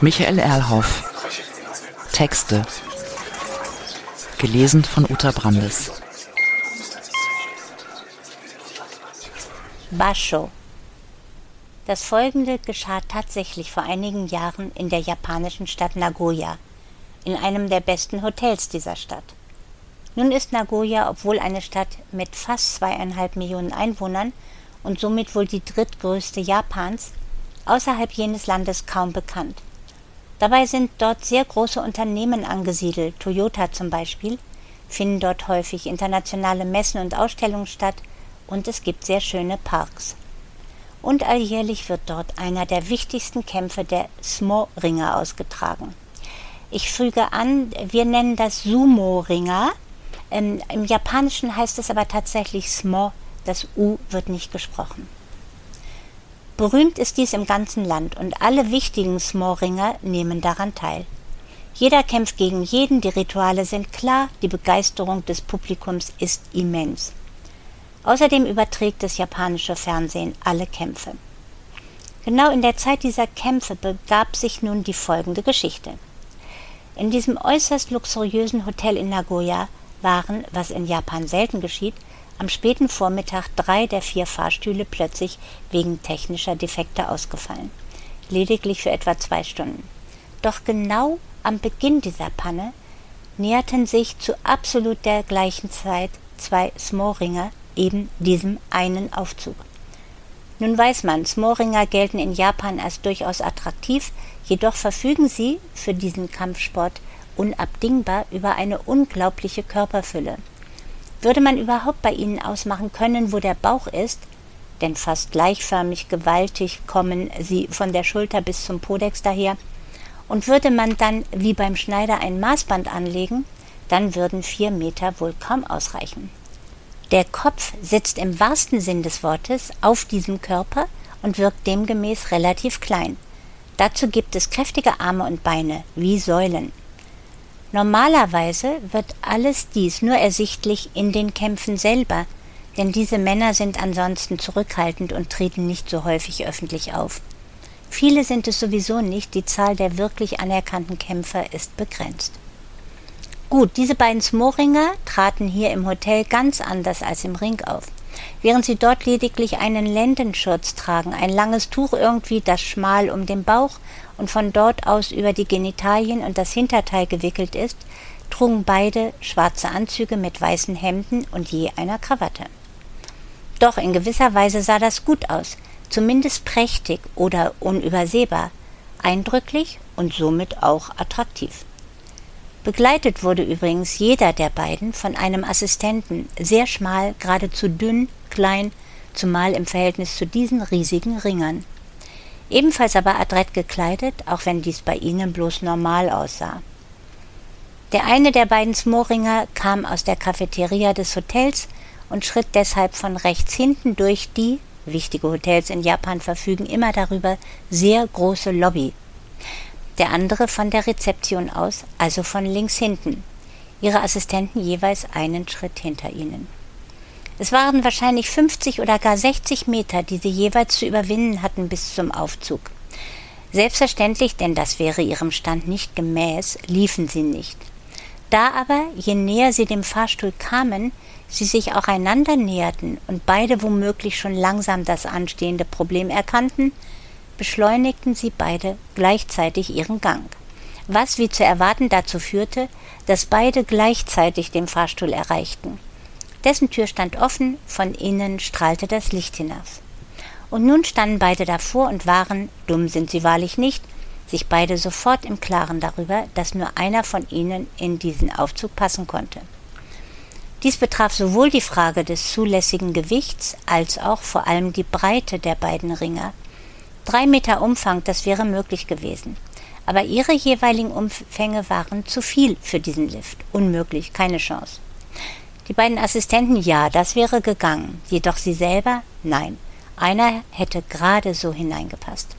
Michael Erlhoff. Texte. Gelesen von Uta Brandes. Basho. Das folgende geschah tatsächlich vor einigen Jahren in der japanischen Stadt Nagoya, in einem der besten Hotels dieser Stadt. Nun ist Nagoya, obwohl eine Stadt mit fast zweieinhalb Millionen Einwohnern und somit wohl die drittgrößte Japans, außerhalb jenes Landes kaum bekannt. Dabei sind dort sehr große Unternehmen angesiedelt, Toyota zum Beispiel, finden dort häufig internationale Messen und Ausstellungen statt und es gibt sehr schöne Parks. Und alljährlich wird dort einer der wichtigsten Kämpfe der Smo-Ringer ausgetragen. Ich füge an, wir nennen das Sumo-Ringer. Ähm, Im Japanischen heißt es aber tatsächlich Smo, das U wird nicht gesprochen. Berühmt ist dies im ganzen Land und alle wichtigen Smoringer nehmen daran teil. Jeder kämpft gegen jeden, die Rituale sind klar, die Begeisterung des Publikums ist immens. Außerdem überträgt das japanische Fernsehen alle Kämpfe. Genau in der Zeit dieser Kämpfe begab sich nun die folgende Geschichte. In diesem äußerst luxuriösen Hotel in Nagoya waren, was in Japan selten geschieht, am späten Vormittag drei der vier Fahrstühle plötzlich wegen technischer Defekte ausgefallen. Lediglich für etwa zwei Stunden. Doch genau am Beginn dieser Panne näherten sich zu absolut der gleichen Zeit zwei Smoringer eben diesem einen Aufzug. Nun weiß man, Smoringer gelten in Japan als durchaus attraktiv, jedoch verfügen sie für diesen Kampfsport unabdingbar über eine unglaubliche Körperfülle. Würde man überhaupt bei ihnen ausmachen können, wo der Bauch ist, denn fast gleichförmig gewaltig kommen sie von der Schulter bis zum Podex daher, und würde man dann wie beim Schneider ein Maßband anlegen, dann würden vier Meter wohl kaum ausreichen. Der Kopf sitzt im wahrsten Sinn des Wortes auf diesem Körper und wirkt demgemäß relativ klein. Dazu gibt es kräftige Arme und Beine, wie Säulen. Normalerweise wird alles dies nur ersichtlich in den Kämpfen selber, denn diese Männer sind ansonsten zurückhaltend und treten nicht so häufig öffentlich auf. Viele sind es sowieso nicht, die Zahl der wirklich anerkannten Kämpfer ist begrenzt. Gut, diese beiden Smoringer traten hier im Hotel ganz anders als im Ring auf. Während sie dort lediglich einen Lendenschurz tragen, ein langes Tuch irgendwie, das schmal um den Bauch und von dort aus über die Genitalien und das Hinterteil gewickelt ist, trugen beide schwarze Anzüge mit weißen Hemden und je einer Krawatte. Doch in gewisser Weise sah das gut aus, zumindest prächtig oder unübersehbar, eindrücklich und somit auch attraktiv. Begleitet wurde übrigens jeder der beiden von einem Assistenten, sehr schmal, geradezu dünn, klein, zumal im Verhältnis zu diesen riesigen Ringern ebenfalls aber adrett gekleidet, auch wenn dies bei ihnen bloß normal aussah. Der eine der beiden Smoringer kam aus der Cafeteria des Hotels und schritt deshalb von rechts hinten durch die, wichtige Hotels in Japan verfügen immer darüber, sehr große Lobby. Der andere von der Rezeption aus, also von links hinten. Ihre Assistenten jeweils einen Schritt hinter ihnen. Es waren wahrscheinlich 50 oder gar 60 Meter, die sie jeweils zu überwinden hatten bis zum Aufzug. Selbstverständlich, denn das wäre ihrem Stand nicht gemäß, liefen sie nicht. Da aber, je näher sie dem Fahrstuhl kamen, sie sich auch einander näherten und beide womöglich schon langsam das anstehende Problem erkannten, beschleunigten sie beide gleichzeitig ihren Gang, was wie zu erwarten dazu führte, dass beide gleichzeitig den Fahrstuhl erreichten. Dessen Tür stand offen, von innen strahlte das Licht hinaus. Und nun standen beide davor und waren, dumm sind sie wahrlich nicht, sich beide sofort im Klaren darüber, dass nur einer von ihnen in diesen Aufzug passen konnte. Dies betraf sowohl die Frage des zulässigen Gewichts als auch vor allem die Breite der beiden Ringer. Drei Meter Umfang, das wäre möglich gewesen. Aber ihre jeweiligen Umfänge waren zu viel für diesen Lift. Unmöglich, keine Chance. Die beiden Assistenten ja, das wäre gegangen, jedoch sie selber nein. Einer hätte gerade so hineingepasst.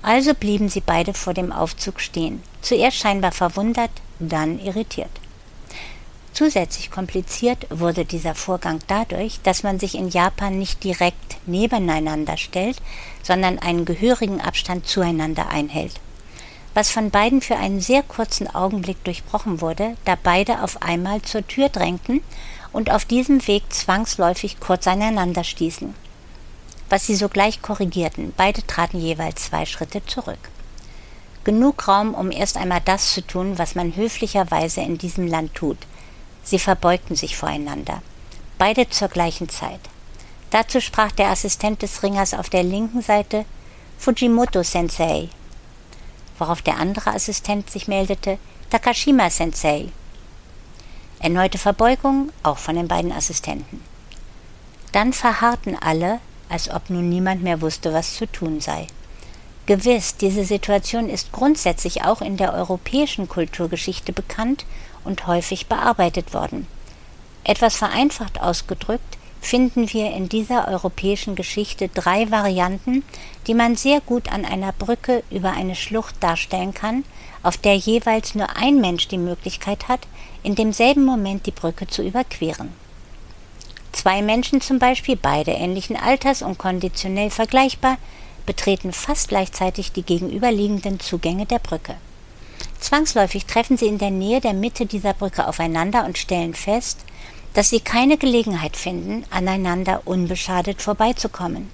Also blieben sie beide vor dem Aufzug stehen, zuerst scheinbar verwundert, dann irritiert. Zusätzlich kompliziert wurde dieser Vorgang dadurch, dass man sich in Japan nicht direkt nebeneinander stellt, sondern einen gehörigen Abstand zueinander einhält. Was von beiden für einen sehr kurzen Augenblick durchbrochen wurde, da beide auf einmal zur Tür drängten und auf diesem Weg zwangsläufig kurz aneinander stießen. Was sie sogleich korrigierten, beide traten jeweils zwei Schritte zurück. Genug Raum, um erst einmal das zu tun, was man höflicherweise in diesem Land tut, Sie verbeugten sich voreinander, beide zur gleichen Zeit. Dazu sprach der Assistent des Ringers auf der linken Seite Fujimoto Sensei, worauf der andere Assistent sich meldete Takashima Sensei. Erneute Verbeugung, auch von den beiden Assistenten. Dann verharrten alle, als ob nun niemand mehr wusste, was zu tun sei. Gewiss, diese Situation ist grundsätzlich auch in der europäischen Kulturgeschichte bekannt und häufig bearbeitet worden. Etwas vereinfacht ausgedrückt finden wir in dieser europäischen Geschichte drei Varianten, die man sehr gut an einer Brücke über eine Schlucht darstellen kann, auf der jeweils nur ein Mensch die Möglichkeit hat, in demselben Moment die Brücke zu überqueren. Zwei Menschen zum Beispiel, beide ähnlichen Alters und konditionell vergleichbar, betreten fast gleichzeitig die gegenüberliegenden Zugänge der Brücke. Zwangsläufig treffen sie in der Nähe der Mitte dieser Brücke aufeinander und stellen fest, dass sie keine Gelegenheit finden, aneinander unbeschadet vorbeizukommen.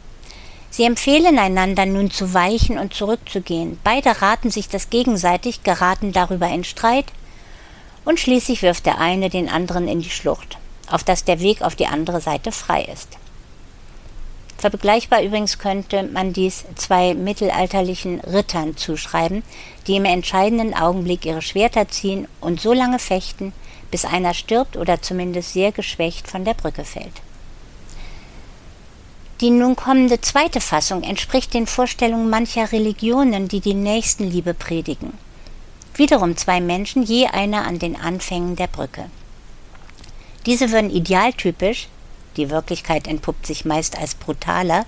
Sie empfehlen einander nun zu weichen und zurückzugehen. Beide raten sich das gegenseitig, geraten darüber in Streit und schließlich wirft der eine den anderen in die Schlucht, auf dass der Weg auf die andere Seite frei ist. Vergleichbar übrigens könnte man dies zwei mittelalterlichen Rittern zuschreiben, die im entscheidenden Augenblick ihre Schwerter ziehen und so lange fechten, bis einer stirbt oder zumindest sehr geschwächt von der Brücke fällt. Die nun kommende zweite Fassung entspricht den Vorstellungen mancher Religionen, die die Nächstenliebe predigen. Wiederum zwei Menschen, je einer an den Anfängen der Brücke. Diese würden idealtypisch die Wirklichkeit entpuppt sich meist als brutaler,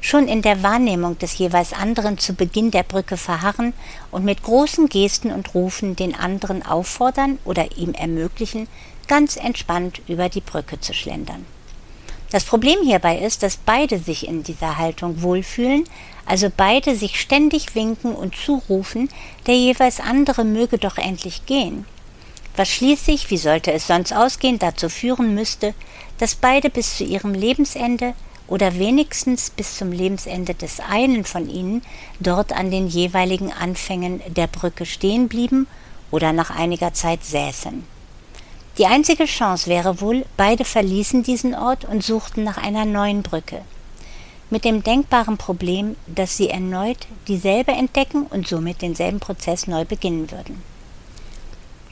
schon in der Wahrnehmung des jeweils anderen zu Beginn der Brücke verharren und mit großen Gesten und Rufen den anderen auffordern oder ihm ermöglichen, ganz entspannt über die Brücke zu schlendern. Das Problem hierbei ist, dass beide sich in dieser Haltung wohlfühlen, also beide sich ständig winken und zurufen, der jeweils andere möge doch endlich gehen was schließlich, wie sollte es sonst ausgehen, dazu führen müsste, dass beide bis zu ihrem Lebensende oder wenigstens bis zum Lebensende des einen von ihnen dort an den jeweiligen Anfängen der Brücke stehen blieben oder nach einiger Zeit säßen. Die einzige Chance wäre wohl, beide verließen diesen Ort und suchten nach einer neuen Brücke. Mit dem denkbaren Problem, dass sie erneut dieselbe entdecken und somit denselben Prozess neu beginnen würden.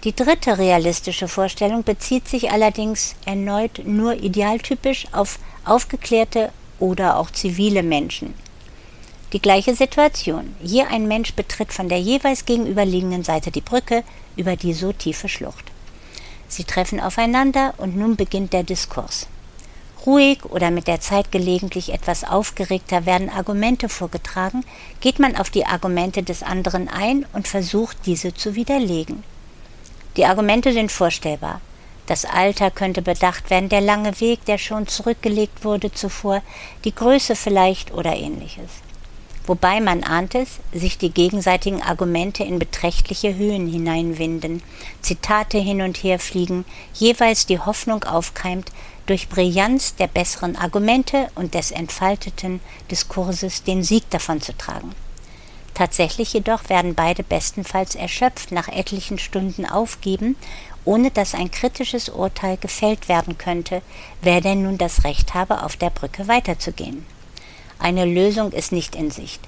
Die dritte realistische Vorstellung bezieht sich allerdings erneut nur idealtypisch auf aufgeklärte oder auch zivile Menschen. Die gleiche Situation. Hier ein Mensch betritt von der jeweils gegenüberliegenden Seite die Brücke über die so tiefe Schlucht. Sie treffen aufeinander und nun beginnt der Diskurs. Ruhig oder mit der Zeit gelegentlich etwas aufgeregter werden Argumente vorgetragen, geht man auf die Argumente des anderen ein und versucht diese zu widerlegen. Die Argumente sind vorstellbar. Das Alter könnte bedacht werden, der lange Weg, der schon zurückgelegt wurde zuvor, die Größe vielleicht oder ähnliches. Wobei man ahnt es, sich die gegenseitigen Argumente in beträchtliche Höhen hineinwinden, Zitate hin und her fliegen, jeweils die Hoffnung aufkeimt, durch Brillanz der besseren Argumente und des entfalteten Diskurses den Sieg davon zu tragen. Tatsächlich jedoch werden beide bestenfalls erschöpft nach etlichen Stunden aufgeben, ohne dass ein kritisches Urteil gefällt werden könnte, wer denn nun das Recht habe, auf der Brücke weiterzugehen. Eine Lösung ist nicht in Sicht.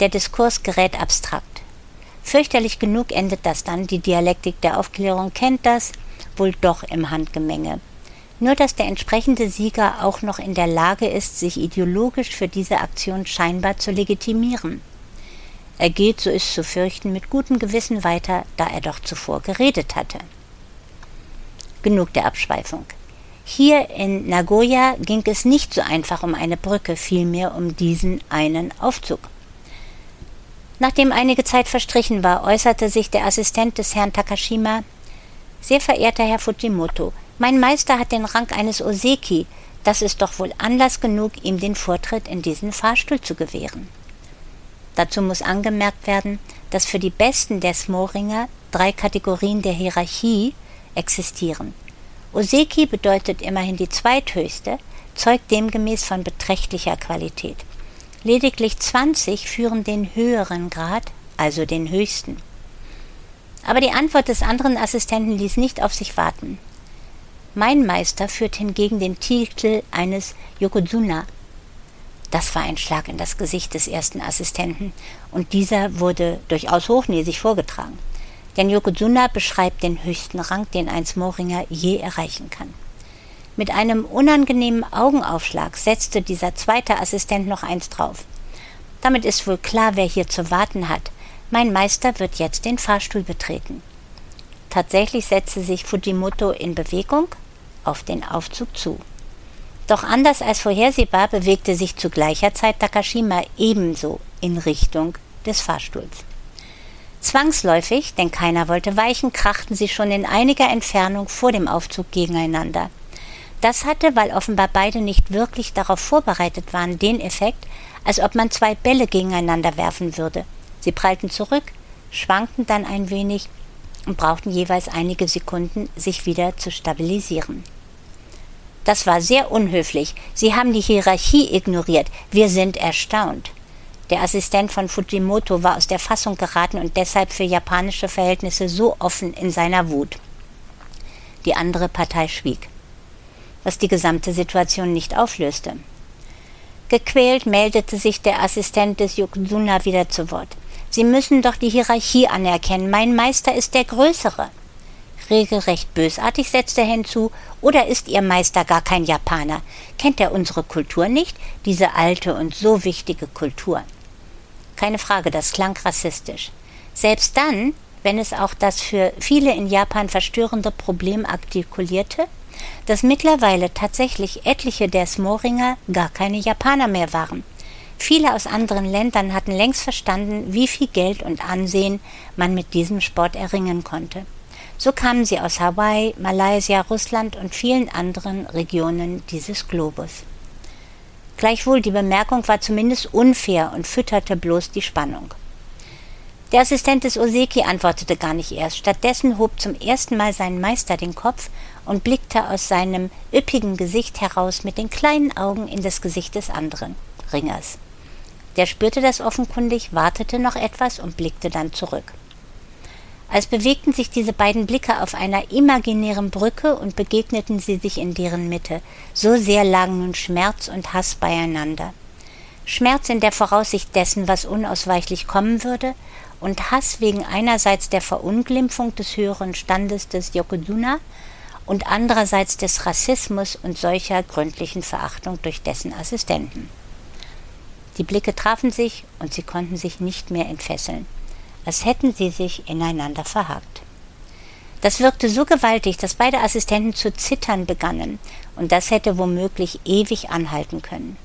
Der Diskurs gerät abstrakt. Fürchterlich genug endet das dann, die Dialektik der Aufklärung kennt das, wohl doch im Handgemenge. Nur dass der entsprechende Sieger auch noch in der Lage ist, sich ideologisch für diese Aktion scheinbar zu legitimieren. Er geht, so ist zu fürchten, mit gutem Gewissen weiter, da er doch zuvor geredet hatte. Genug der Abschweifung. Hier in Nagoya ging es nicht so einfach um eine Brücke, vielmehr um diesen einen Aufzug. Nachdem einige Zeit verstrichen war, äußerte sich der Assistent des Herrn Takashima Sehr verehrter Herr Fujimoto, mein Meister hat den Rang eines Oseki. Das ist doch wohl Anlass genug, ihm den Vortritt in diesen Fahrstuhl zu gewähren. Dazu muss angemerkt werden, dass für die Besten der Smoringer drei Kategorien der Hierarchie existieren. Oseki bedeutet immerhin die zweithöchste, zeugt demgemäß von beträchtlicher Qualität. Lediglich 20 führen den höheren Grad, also den höchsten. Aber die Antwort des anderen Assistenten ließ nicht auf sich warten. Mein Meister führt hingegen den Titel eines Yokozuna. Das war ein Schlag in das Gesicht des ersten Assistenten, und dieser wurde durchaus hochnäsig vorgetragen. Denn Yokozuna beschreibt den höchsten Rang, den ein Smoringer je erreichen kann. Mit einem unangenehmen Augenaufschlag setzte dieser zweite Assistent noch eins drauf. Damit ist wohl klar, wer hier zu warten hat. Mein Meister wird jetzt den Fahrstuhl betreten. Tatsächlich setzte sich Fujimoto in Bewegung auf den Aufzug zu. Doch anders als vorhersehbar bewegte sich zu gleicher Zeit Takashima ebenso in Richtung des Fahrstuhls. Zwangsläufig, denn keiner wollte weichen, krachten sie schon in einiger Entfernung vor dem Aufzug gegeneinander. Das hatte, weil offenbar beide nicht wirklich darauf vorbereitet waren, den Effekt, als ob man zwei Bälle gegeneinander werfen würde. Sie prallten zurück, schwankten dann ein wenig und brauchten jeweils einige Sekunden, sich wieder zu stabilisieren. Das war sehr unhöflich. Sie haben die Hierarchie ignoriert. Wir sind erstaunt. Der Assistent von Fujimoto war aus der Fassung geraten und deshalb für japanische Verhältnisse so offen in seiner Wut. Die andere Partei schwieg, was die gesamte Situation nicht auflöste. Gequält meldete sich der Assistent des Yokozuna wieder zu Wort. Sie müssen doch die Hierarchie anerkennen. Mein Meister ist der Größere. Regelrecht bösartig setzte er hinzu, oder ist Ihr Meister gar kein Japaner? Kennt er unsere Kultur nicht? Diese alte und so wichtige Kultur. Keine Frage, das klang rassistisch. Selbst dann, wenn es auch das für viele in Japan verstörende Problem artikulierte, dass mittlerweile tatsächlich etliche der Smoringer gar keine Japaner mehr waren. Viele aus anderen Ländern hatten längst verstanden, wie viel Geld und Ansehen man mit diesem Sport erringen konnte. So kamen sie aus Hawaii, Malaysia, Russland und vielen anderen Regionen dieses Globus. Gleichwohl die Bemerkung war zumindest unfair und fütterte bloß die Spannung. Der Assistent des Oseki antwortete gar nicht erst. Stattdessen hob zum ersten Mal sein Meister den Kopf und blickte aus seinem üppigen Gesicht heraus mit den kleinen Augen in das Gesicht des anderen Ringers. Der spürte das offenkundig, wartete noch etwas und blickte dann zurück. Als bewegten sich diese beiden Blicke auf einer imaginären Brücke und begegneten sie sich in deren Mitte. So sehr lagen nun Schmerz und Hass beieinander. Schmerz in der Voraussicht dessen, was unausweichlich kommen würde, und Hass wegen einerseits der Verunglimpfung des höheren Standes des Yokozuna und andererseits des Rassismus und solcher gründlichen Verachtung durch dessen Assistenten. Die Blicke trafen sich und sie konnten sich nicht mehr entfesseln, als hätten sie sich ineinander verhakt. Das wirkte so gewaltig, dass beide Assistenten zu zittern begannen, und das hätte womöglich ewig anhalten können.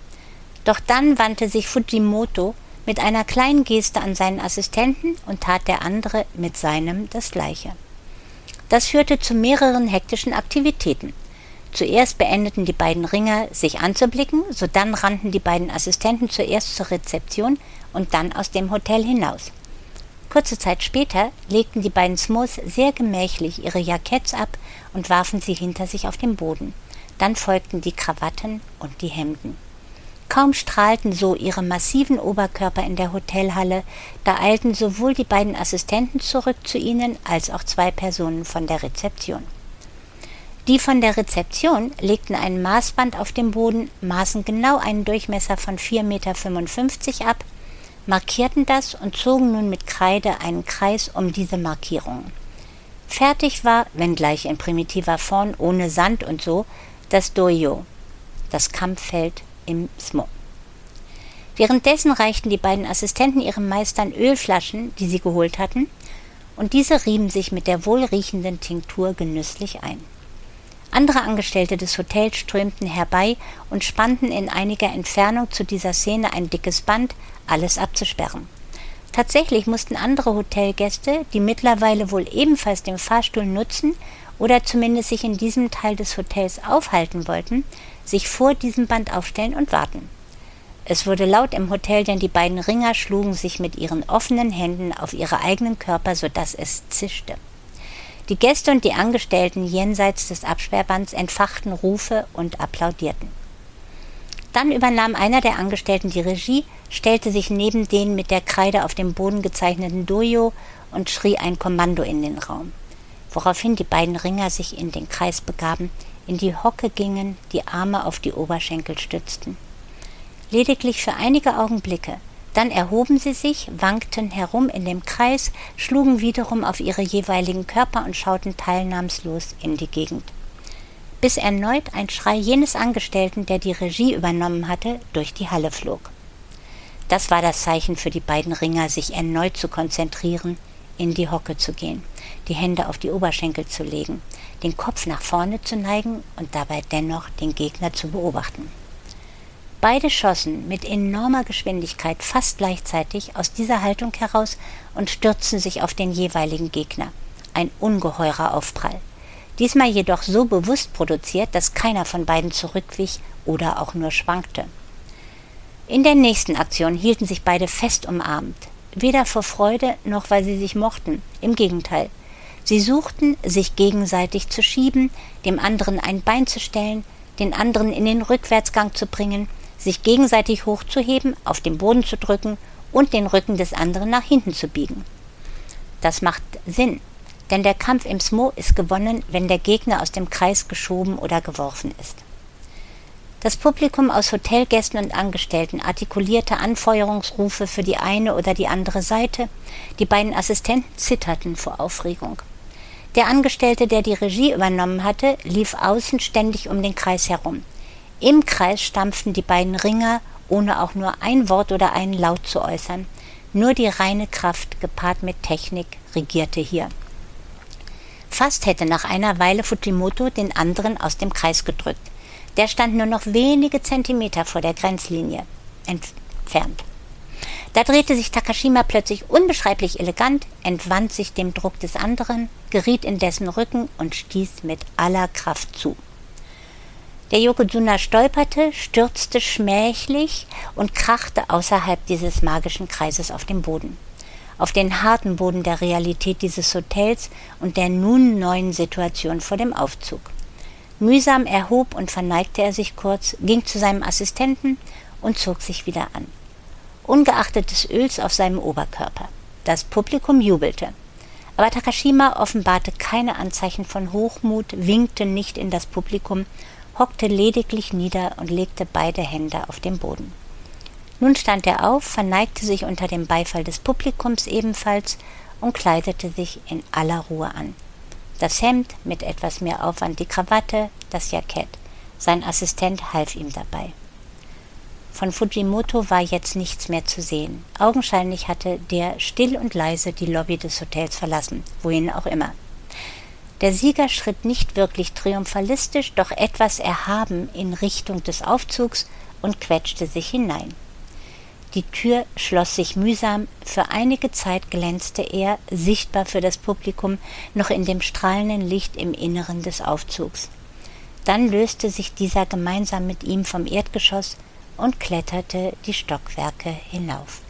Doch dann wandte sich Fujimoto mit einer kleinen Geste an seinen Assistenten und tat der andere mit seinem das gleiche. Das führte zu mehreren hektischen Aktivitäten. Zuerst beendeten die beiden Ringer, sich anzublicken, sodann rannten die beiden Assistenten zuerst zur Rezeption und dann aus dem Hotel hinaus. Kurze Zeit später legten die beiden Smos sehr gemächlich ihre Jacketts ab und warfen sie hinter sich auf den Boden. Dann folgten die Krawatten und die Hemden. Kaum strahlten so ihre massiven Oberkörper in der Hotelhalle, da eilten sowohl die beiden Assistenten zurück zu ihnen als auch zwei Personen von der Rezeption. Die von der Rezeption legten ein Maßband auf den Boden, maßen genau einen Durchmesser von 4,55 Meter ab, markierten das und zogen nun mit Kreide einen Kreis um diese Markierungen. Fertig war, wenngleich in primitiver Form, ohne Sand und so, das Doyo, das Kampffeld im Smo. Währenddessen reichten die beiden Assistenten ihren Meistern Ölflaschen, die sie geholt hatten, und diese rieben sich mit der wohlriechenden Tinktur genüsslich ein. Andere Angestellte des Hotels strömten herbei und spannten in einiger Entfernung zu dieser Szene ein dickes Band, alles abzusperren. Tatsächlich mussten andere Hotelgäste, die mittlerweile wohl ebenfalls den Fahrstuhl nutzen, oder zumindest sich in diesem Teil des Hotels aufhalten wollten, sich vor diesem Band aufstellen und warten. Es wurde laut im Hotel, denn die beiden Ringer schlugen sich mit ihren offenen Händen auf ihre eigenen Körper, sodass es zischte. Die Gäste und die Angestellten jenseits des Absperrbands entfachten Rufe und applaudierten. Dann übernahm einer der Angestellten die Regie, stellte sich neben den mit der Kreide auf dem Boden gezeichneten Dojo und schrie ein Kommando in den Raum, woraufhin die beiden Ringer sich in den Kreis begaben, in die Hocke gingen, die Arme auf die Oberschenkel stützten. Lediglich für einige Augenblicke, dann erhoben sie sich, wankten herum in dem Kreis, schlugen wiederum auf ihre jeweiligen Körper und schauten teilnahmslos in die Gegend. Bis erneut ein Schrei jenes Angestellten, der die Regie übernommen hatte, durch die Halle flog. Das war das Zeichen für die beiden Ringer, sich erneut zu konzentrieren, in die Hocke zu gehen, die Hände auf die Oberschenkel zu legen, den Kopf nach vorne zu neigen und dabei dennoch den Gegner zu beobachten. Beide schossen mit enormer Geschwindigkeit fast gleichzeitig aus dieser Haltung heraus und stürzten sich auf den jeweiligen Gegner. Ein ungeheurer Aufprall. Diesmal jedoch so bewusst produziert, dass keiner von beiden zurückwich oder auch nur schwankte. In der nächsten Aktion hielten sich beide fest umarmt, weder vor Freude noch weil sie sich mochten, im Gegenteil. Sie suchten, sich gegenseitig zu schieben, dem anderen ein Bein zu stellen, den anderen in den Rückwärtsgang zu bringen, sich gegenseitig hochzuheben, auf den Boden zu drücken und den Rücken des anderen nach hinten zu biegen. Das macht Sinn, denn der Kampf im Smo ist gewonnen, wenn der Gegner aus dem Kreis geschoben oder geworfen ist. Das Publikum aus Hotelgästen und Angestellten artikulierte Anfeuerungsrufe für die eine oder die andere Seite. Die beiden Assistenten zitterten vor Aufregung. Der Angestellte, der die Regie übernommen hatte, lief außen ständig um den Kreis herum. Im Kreis stampften die beiden Ringer, ohne auch nur ein Wort oder einen Laut zu äußern. Nur die reine Kraft gepaart mit Technik regierte hier. Fast hätte nach einer Weile Fujimoto den anderen aus dem Kreis gedrückt. Der stand nur noch wenige Zentimeter vor der Grenzlinie entfernt. Da drehte sich Takashima plötzlich unbeschreiblich elegant, entwand sich dem Druck des anderen, geriet in dessen Rücken und stieß mit aller Kraft zu. Der Yokozuna stolperte, stürzte schmählich und krachte außerhalb dieses magischen Kreises auf den Boden. Auf den harten Boden der Realität dieses Hotels und der nun neuen Situation vor dem Aufzug. Mühsam erhob und verneigte er sich kurz, ging zu seinem Assistenten und zog sich wieder an. Ungeachtet des Öls auf seinem Oberkörper. Das Publikum jubelte. Aber Takashima offenbarte keine Anzeichen von Hochmut, winkte nicht in das Publikum hockte lediglich nieder und legte beide Hände auf den Boden. Nun stand er auf, verneigte sich unter dem Beifall des Publikums ebenfalls und kleidete sich in aller Ruhe an. Das Hemd, mit etwas mehr Aufwand die Krawatte, das Jackett. Sein Assistent half ihm dabei. Von Fujimoto war jetzt nichts mehr zu sehen. Augenscheinlich hatte der still und leise die Lobby des Hotels verlassen, wohin auch immer. Der Sieger schritt nicht wirklich triumphalistisch, doch etwas erhaben in Richtung des Aufzugs und quetschte sich hinein. Die Tür schloss sich mühsam, für einige Zeit glänzte er, sichtbar für das Publikum, noch in dem strahlenden Licht im Inneren des Aufzugs. Dann löste sich dieser gemeinsam mit ihm vom Erdgeschoss und kletterte die Stockwerke hinauf.